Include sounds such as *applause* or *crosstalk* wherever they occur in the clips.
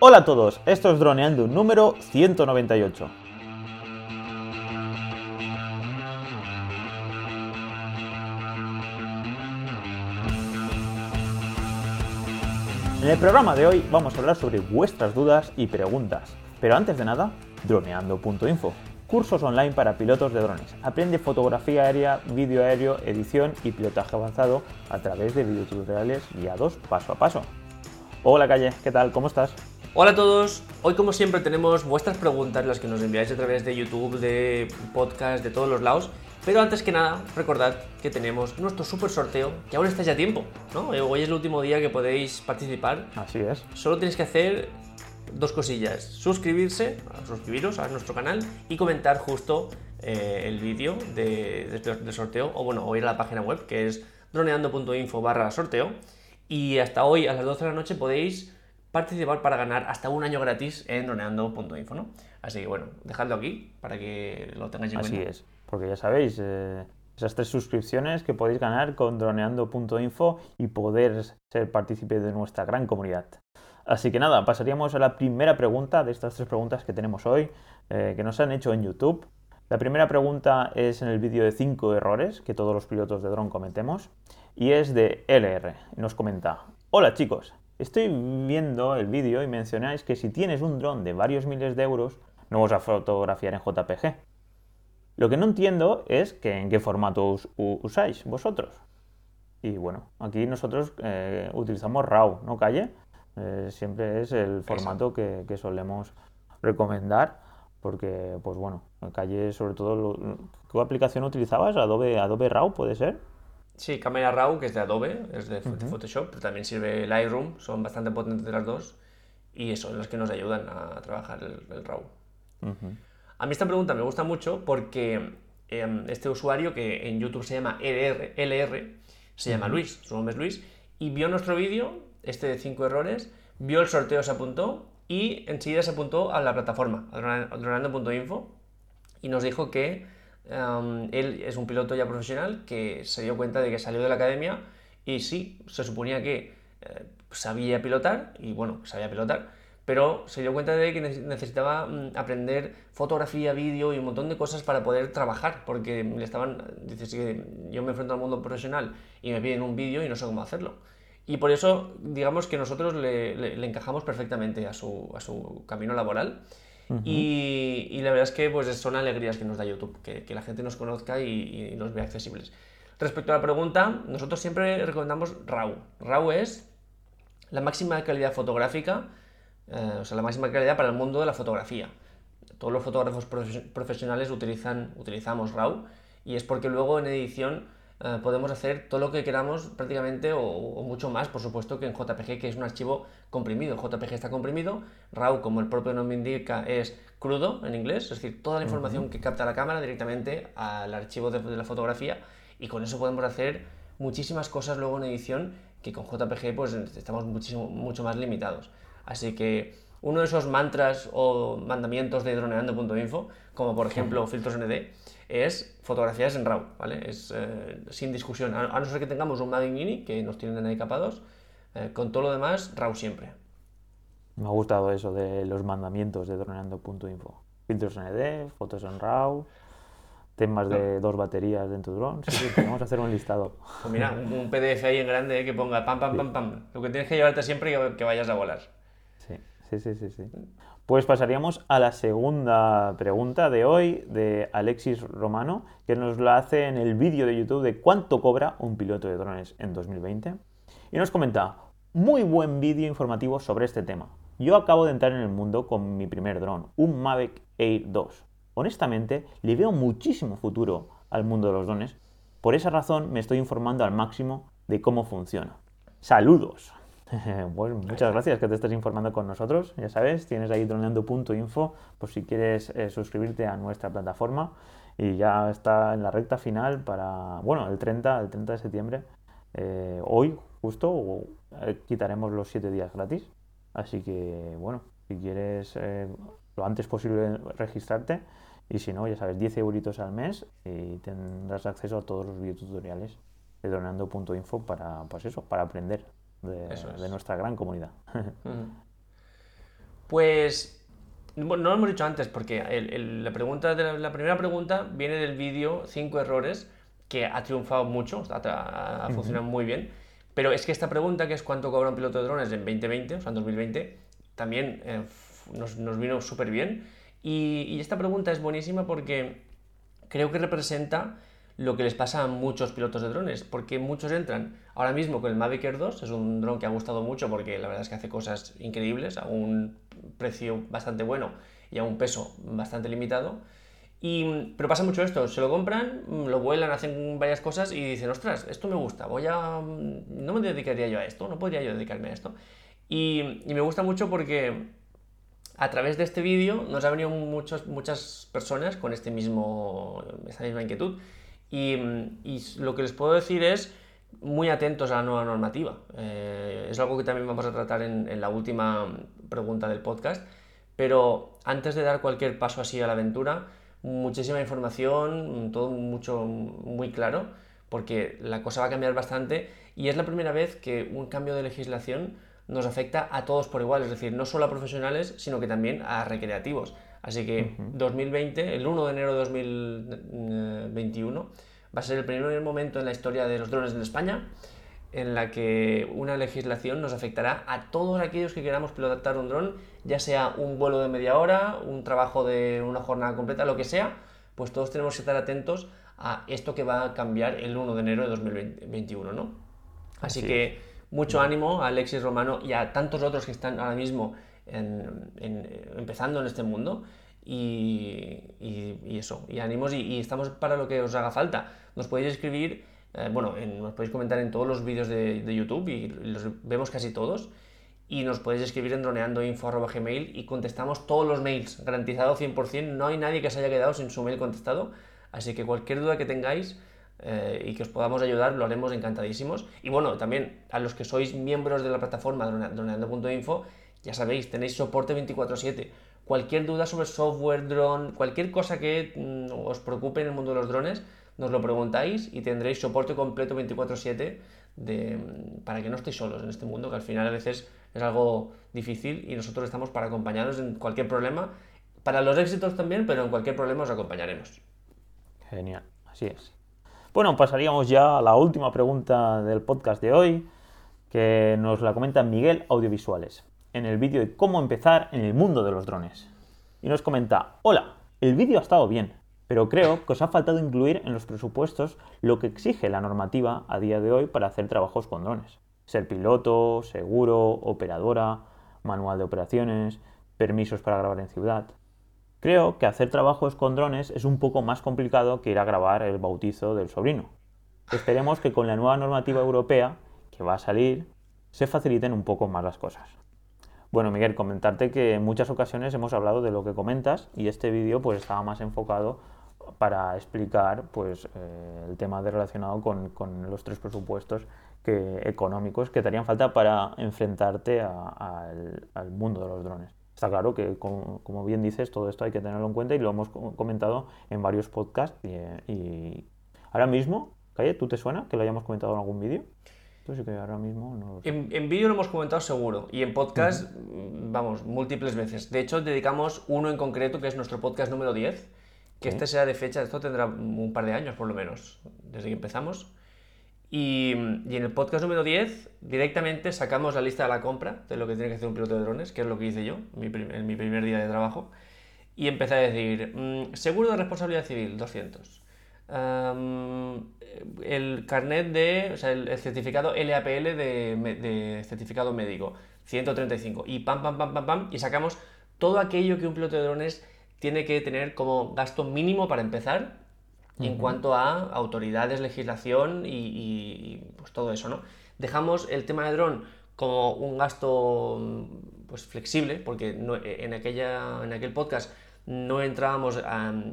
Hola a todos, esto es Droneando número 198. En el programa de hoy vamos a hablar sobre vuestras dudas y preguntas. Pero antes de nada, droneando.info. Cursos online para pilotos de drones. Aprende fotografía aérea, vídeo aéreo, edición y pilotaje avanzado a través de videotutoriales guiados paso a paso. Hola Calle, ¿qué tal? ¿Cómo estás? Hola a todos, hoy como siempre tenemos vuestras preguntas, las que nos enviáis a través de YouTube, de podcast, de todos los lados. Pero antes que nada, recordad que tenemos nuestro super sorteo, que aún estáis a tiempo, ¿no? Hoy es el último día que podéis participar. Así es. Solo tenéis que hacer dos cosillas. Suscribirse, suscribiros a nuestro canal y comentar justo eh, el vídeo de, del sorteo, o bueno, o ir a la página web que es droneando.info barra sorteo. Y hasta hoy a las 12 de la noche podéis participar para ganar hasta un año gratis en droneando.info, ¿no? Así que bueno, dejadlo aquí para que lo tengáis en Así cuenta. es, porque ya sabéis, eh, esas tres suscripciones que podéis ganar con droneando.info y poder ser partícipe de nuestra gran comunidad. Así que nada, pasaríamos a la primera pregunta de estas tres preguntas que tenemos hoy, eh, que nos han hecho en YouTube. La primera pregunta es en el vídeo de 5 errores que todos los pilotos de dron cometemos y es de LR. Nos comenta, hola chicos, estoy viendo el vídeo y mencionáis que si tienes un dron de varios miles de euros no vas a fotografiar en JPG. Lo que no entiendo es que en qué formato us- usáis vosotros. Y bueno, aquí nosotros eh, utilizamos RAW, ¿no, Calle? Eh, siempre es el formato que, que solemos recomendar porque, pues bueno, Calle sobre todo... lo- ¿Qué aplicación utilizabas? ¿Adobe, Adobe RAW puede ser? Sí, Camera Raw, que es de Adobe, es de Photoshop, pero también sirve Lightroom, son bastante potentes las dos y son las que nos ayudan a trabajar el, el RAW. A mí esta pregunta me gusta mucho porque em, este usuario que en YouTube se llama LR, LR se llama Luis, su nombre es Luis, y vio nuestro vídeo, este de 5 errores, vio el sorteo, se apuntó y enseguida se apuntó a la plataforma, a drona- dronando.info, y nos dijo que em, él es un piloto ya profesional que se dio cuenta de que salió de la academia y sí, se suponía que eh, sabía pilotar y bueno, sabía pilotar, pero se dio cuenta de que neces- necesitaba mm, aprender fotografía, vídeo y un montón de cosas para poder trabajar, porque le estaban, dices que yo me enfrento al mundo profesional y me piden un vídeo y no sé cómo hacerlo. Y por eso, digamos que nosotros le, le- le encajamos perfectamente a su, a su camino laboral. Y, la verdad es que pues, son alegrías que nos da YouTube, que, que la gente nos conozca y, nos vea accesibles. Respecto a la pregunta, nosotros siempre recomendamos RAW. RAW es la máxima calidad fotográfica, eh, o sea, la máxima calidad para el mundo de la fotografía. Todos los fotógrafos profes- profesionales utilizan, utilizamos RAW y es porque luego en edición eh, podemos hacer todo lo que queramos prácticamente o, o mucho más, por supuesto, que en JPG, que es un archivo comprimido. JPG está comprimido, RAW, como el propio nombre indica, es crudo en inglés, es decir, toda la información que capta la cámara directamente al archivo de, de la fotografía y con eso podemos hacer muchísimas cosas luego en edición que con JPG pues estamos muchísimo, mucho más limitados. Así que uno de esos mantras o mandamientos de droneando.info, como por ejemplo filtros ND, es fotografías en RAW, ¿vale? Es eh, sin discusión, a, a no ser que tengamos un Mavic Mini que nos tienen ahí capados, eh, con todo lo demás, RAW siempre. Me ha gustado eso de los mandamientos de droneando.info. Filtros ND, fotos en RAW, temas de dos baterías dentro de dron. Sí, sí, podemos hacer un listado. *laughs* Pues mira, un, PDF ahí en grande que ponga pam, pam, pam, pam. Lo que tienes que llevarte siempre que, que vayas a volar. Sí, sí, sí, sí, sí. Pues pasaríamos a la segunda pregunta de hoy de Alexis Romano, que nos la hace en el vídeo de YouTube de cuánto cobra un piloto de drones en 2020. Y nos comenta, muy buen vídeo informativo sobre este tema. Yo acabo de entrar en el mundo con mi primer dron, un Mavic Air 2. Honestamente, le veo muchísimo futuro al mundo de los drones. Por esa razón me estoy informando al máximo de cómo funciona. Saludos. *laughs* Bueno, muchas gracias que te estés informando con nosotros. Ya sabes, tienes ahí droneando.info por si quieres eh, suscribirte a nuestra plataforma. Y ya está en la recta final para, bueno, el 30, el 30 de septiembre. eh, hoy, justo, o, eh, quitaremos los 7 días gratis. Así que, bueno, si quieres eh, lo antes posible registrarte. Y si no, ya sabes, 10 euritos al mes y tendrás acceso a todos los videotutoriales de droneando.info para, pues eso, para aprender de, Eso es. de nuestra gran comunidad. *laughs* Pues, bueno, no lo hemos dicho antes, porque la, pregunta de la, primera pregunta viene del vídeo 5 errores, que ha triunfado mucho, ha, funcionado muy bien. Pero es que esta pregunta, que es cuánto cobra un piloto de drones en 2020, o sea, en 2020, también eh, nos, nos, vino súper bien. Y, y esta pregunta es buenísima porque creo que representa lo que les pasa a muchos pilotos de drones, porque muchos entran ahora mismo con el Mavic Air 2, es un dron que ha gustado mucho porque la verdad es que hace cosas increíbles a un precio bastante bueno y a un peso bastante limitado. Y, pero pasa mucho esto, se lo compran, lo vuelan, hacen varias cosas y dicen, ostras, esto me gusta, voy a... no me dedicaría yo a esto, no podría yo dedicarme a esto. Y, me gusta mucho porque a través de este vídeo nos ha venido muchos, muchas personas con este mismo, esta misma inquietud y, lo que les puedo decir es muy atentos a la nueva normativa. Eh, es algo que también vamos a tratar en, la última pregunta del podcast, pero antes de dar cualquier paso así a la aventura, muchísima información, todo mucho, muy claro, porque la cosa va a cambiar bastante y es la primera vez que un cambio de legislación nos afecta a todos por igual, es decir, no solo a profesionales, sino que también a recreativos. Así que 2020, el 1 de enero de 2021, va a ser el primer momento en la historia de los drones en España en la que una legislación nos afectará a todos aquellos que queramos pilotar un dron, ya sea un vuelo de media hora, un trabajo de una jornada completa, lo que sea, pues todos tenemos que estar atentos a esto que va a cambiar el 1 de enero de 2021, ¿no? Así, que mucho ánimo a Alexis Romano y a tantos otros que están ahora mismo empezando en este mundo. Y, eso, y ánimos, y, estamos para lo que os haga falta. Nos podéis escribir, eh, bueno, nos podéis comentar en todos los vídeos de, YouTube y los vemos casi todos. Y nos podéis escribir en droneandoinfo.gmail y contestamos todos los mails, garantizado 100%. No hay nadie que se haya quedado sin su mail contestado. Así que cualquier duda que tengáis, eh, y que os podamos ayudar, lo haremos encantadísimos. Y bueno, también a los que sois miembros de la plataforma droneando.info, ya sabéis, tenéis soporte 24/7. Cualquier duda sobre software, drone, cualquier cosa que mm, os preocupe en el mundo de los drones, nos lo preguntáis y tendréis soporte completo 24/7 mm, para que no estéis solos en este mundo, que al final a veces es algo difícil y nosotros estamos para acompañaros en cualquier problema, para los éxitos también, pero en cualquier problema os acompañaremos. Genial, así es. Bueno, pasaríamos ya a la última pregunta del podcast de hoy, que nos la comenta Miguel Audiovisuales en el vídeo de cómo empezar en el mundo de los drones. Y nos comenta, hola, el vídeo ha estado bien, pero creo que os ha faltado incluir en los presupuestos lo que exige la normativa a día de hoy para hacer trabajos con drones. Ser piloto, seguro, operadora, manual de operaciones, permisos para grabar en ciudad. Creo que hacer trabajos con drones es un poco más complicado que ir a grabar el bautizo del sobrino. Esperemos que con la nueva normativa europea que va a salir se faciliten un poco más las cosas. Bueno, Miguel, comentarte que en muchas ocasiones hemos hablado de lo que comentas y este vídeo pues estaba más enfocado para explicar pues eh, el tema de relacionado con, los tres presupuestos económicos que te harían falta para enfrentarte al mundo de los drones. Está claro que, como, bien dices, todo esto hay que tenerlo en cuenta y lo hemos comentado en varios podcasts. Y, ahora mismo, Calle, ¿tú te suena que lo hayamos comentado en algún vídeo? En, vídeo lo hemos comentado seguro y en podcast, vamos, múltiples veces. De hecho, dedicamos uno en concreto que es nuestro podcast número 10, que este sea de fecha, esto tendrá un par de años por lo menos, desde que empezamos. Y, en el podcast número 10 directamente sacamos la lista de la compra de lo que tiene que hacer un piloto de drones, que es lo que hice yo en mi, primer día de trabajo. Y empecé a decir, mm, seguro de responsabilidad civil, 200 el carnet de, o sea, el, certificado LAPL de, certificado médico, 135. Y pam, pam, pam, pam, pam, y sacamos todo aquello que un piloto de drones tiene que tener como gasto mínimo para empezar en cuanto a autoridades, legislación y, pues todo eso, ¿no? Dejamos el tema de dron como un gasto pues flexible, porque en, aquella, en aquel podcast no entrábamos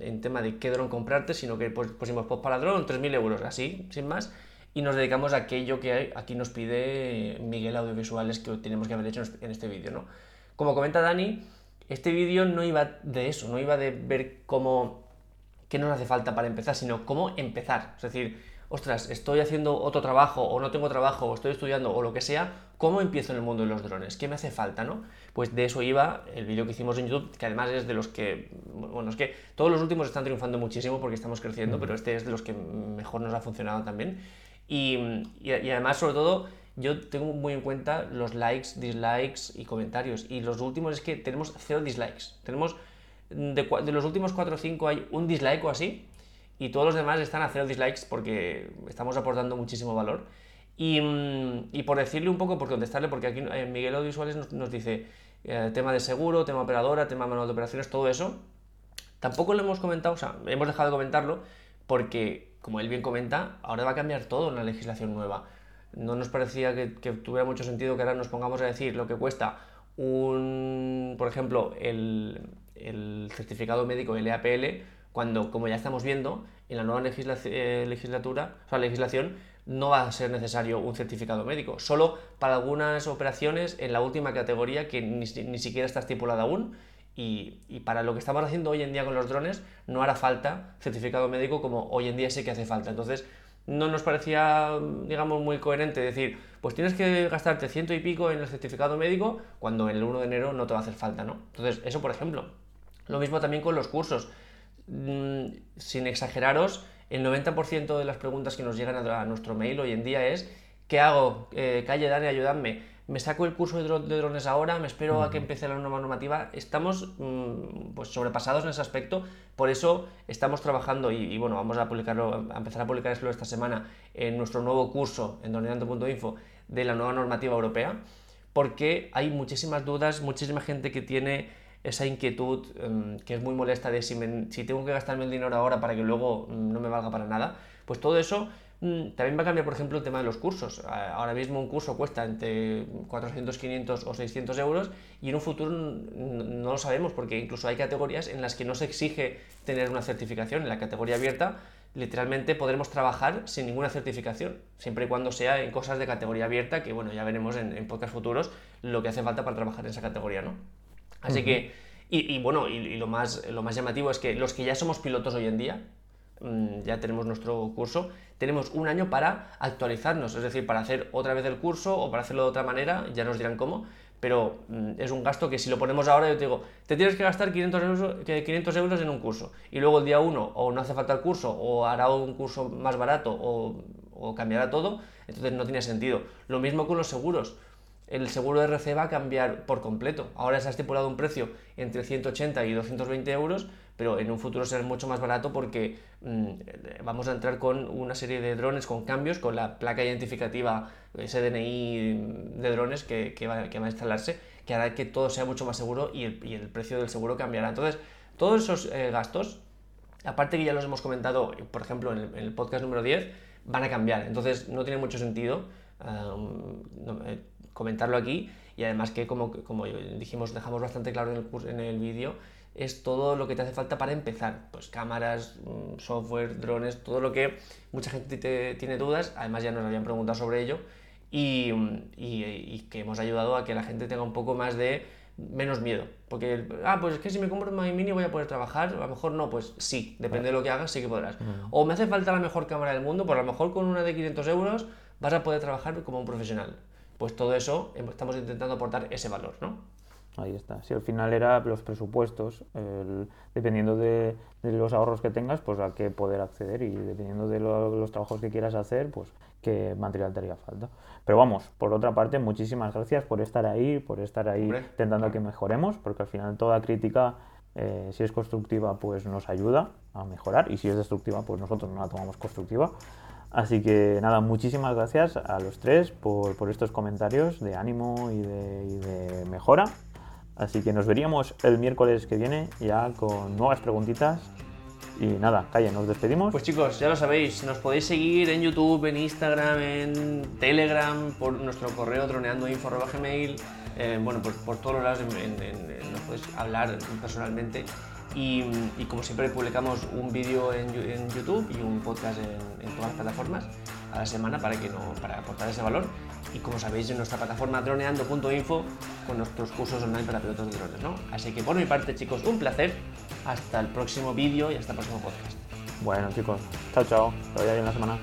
en tema de qué dron comprarte, sino que pues, pusimos pues para dron 3.000 euros, así, sin más, y nos dedicamos a aquello que aquí nos pide Miguel Audiovisuales que tenemos que haber hecho en este vídeo, ¿no? Como comenta Dani, este vídeo no iba de eso, no iba de ver cómo, qué nos hace falta para empezar, sino cómo empezar. Es decir, ostras, estoy haciendo otro trabajo o no tengo trabajo o estoy estudiando o lo que sea, ¿cómo empiezo en el mundo de los drones? ¿Qué me hace falta, no? Pues de eso iba el vídeo que hicimos en YouTube, que además es de los que, bueno, es que todos los últimos están triunfando muchísimo porque estamos creciendo, pero este es de los que mejor nos ha funcionado también. Y, y, además, sobre todo, yo tengo muy en cuenta los likes, dislikes y comentarios. Y los últimos es que tenemos cero dislikes. Tenemos, de, de los últimos 4 o 5 hay un dislike o así, y todos los demás están a cero dislikes porque estamos aportando muchísimo valor. Y, mm, y por decirle un poco, por contestarle, porque aquí eh, Miguel Audiovisuales nos, nos dice eh, tema de seguro, tema operadora, tema manual de operaciones, todo eso. Tampoco lo hemos comentado, o sea, hemos dejado de comentarlo porque, como él bien comenta, ahora va a cambiar todo en la legislación nueva. No nos parecía que, tuviera mucho sentido que ahora nos pongamos a decir lo que cuesta un, por ejemplo, el, el certificado médico, el EAPL, cuando, como ya estamos viendo, en la nueva eh, legislatura, o sea, legislación, no va a ser necesario un certificado médico, solo para algunas operaciones en la última categoría que ni, siquiera está estipulada aún. Y, para lo que estamos haciendo hoy en día con los drones, no hará falta certificado médico como hoy en día sé que hace falta. Entonces, no nos parecía, digamos, muy coherente decir, pues tienes que gastarte ciento y pico en el certificado médico cuando el 1 de enero no te va a hacer falta, ¿no? Entonces, eso por ejemplo. Lo mismo también con los cursos. Mm, sin exageraros, el 90% de las preguntas que nos llegan a, nuestro mail hoy en día es ¿qué hago? Eh, calle, Dani, ayudadme. ¿Me saco el curso de, drones ahora? ¿Me espero a que empiece la nueva normativa? Estamos mm, pues sobrepasados en ese aspecto, por eso estamos trabajando y, bueno, vamos a publicarlo, a empezar a publicar esto esta semana en nuestro nuevo curso en droneando.info de la nueva normativa europea, porque hay muchísimas dudas, muchísima gente que tiene esa inquietud em, que es muy molesta de si, si, tengo que gastarme el dinero ahora para que luego mm, no me valga para nada, pues todo eso mm, también va a cambiar, por ejemplo, el tema de los cursos. Ahora mismo un curso cuesta entre 400, 500 o 600 euros y en un futuro no lo sabemos porque incluso hay categorías en las que no se exige tener una certificación. En la categoría abierta literalmente podremos trabajar sin ninguna certificación, siempre y cuando sea en cosas de categoría abierta, que bueno, ya veremos en, en podcast futuros lo que hace falta para trabajar en esa categoría, ¿no? Así que, y, bueno, y, lo, más, lo más llamativo es que los que ya somos pilotos hoy en día, mm, ya tenemos nuestro curso, tenemos un año para actualizarnos, es decir, para hacer otra vez el curso o para hacerlo de otra manera, ya nos dirán cómo, pero mm, es un gasto que si lo ponemos ahora, yo te digo, te tienes que gastar 500 euros, 500 euros en un curso. Y luego el día uno o no hace falta el curso o hará un curso más barato o, o cambiará todo, entonces no tiene sentido. Lo mismo con los seguros el seguro de RC va a cambiar por completo. Ahora se ha estipulado un precio entre 180 y 220 euros, pero en un futuro será mucho más barato porque mm, vamos a entrar con una serie de drones con cambios, con la placa identificativa SDNI de drones que, va, a instalarse, que hará que todo sea mucho más seguro y el, precio del seguro cambiará. Entonces, todos esos eh, gastos, aparte que ya los hemos comentado, por ejemplo, en el, podcast número 10, van a cambiar. Entonces, no tiene mucho sentido. Eh, comentarlo aquí y además que como, como dijimos, dejamos bastante claro en el, en el vídeo, es todo lo que te hace falta para empezar, pues cámaras, mm, software, drones, todo lo que mucha gente te, tiene dudas, además ya nos habían preguntado sobre ello. Y, y, que hemos ayudado a que la gente tenga un poco más de menos miedo, porque, ah, pues es que si me compro un Mac Mini voy a poder trabajar, a lo mejor no, pues sí, depende de lo que hagas, sí que podrás. O me hace falta la mejor cámara del mundo, pues a lo mejor con una de 500 euros vas a poder trabajar como un profesional pues todo eso estamos intentando aportar ese valor, ¿no? Ahí está. Si al final era los presupuestos, dependiendo de, los ahorros que tengas, pues a qué poder acceder y dependiendo de los trabajos que quieras hacer, pues qué material te haría falta. Pero vamos, por otra parte, muchísimas gracias por estar ahí, por estar ahí intentando que mejoremos, porque al final toda crítica, eh, si es constructiva, pues nos ayuda a mejorar y si es destructiva, pues nosotros no la tomamos constructiva. Así que nada, muchísimas gracias a los tres por, estos comentarios de ánimo y de, mejora. Así que nos veríamos el miércoles que viene ya con nuevas preguntitas. Y nada, Calle, nos despedimos. Pues chicos, ya lo sabéis, nos podéis seguir en YouTube, en Instagram, en Telegram, por nuestro correo droneandoinfo.gmail, eh, bueno, por, por todos los lados nos podéis hablar personalmente y, como siempre publicamos un vídeo en, YouTube y un podcast en, todas las plataformas a la semana para, que no, para aportar ese valor. Y como sabéis, en nuestra plataforma droneando.info con nuestros cursos online para pilotos de drones. ¿no? Así que por mi parte, chicos, un placer. Hasta el próximo vídeo y hasta el próximo podcast. Bueno, chicos, chao, chao. Vaya bien la semana.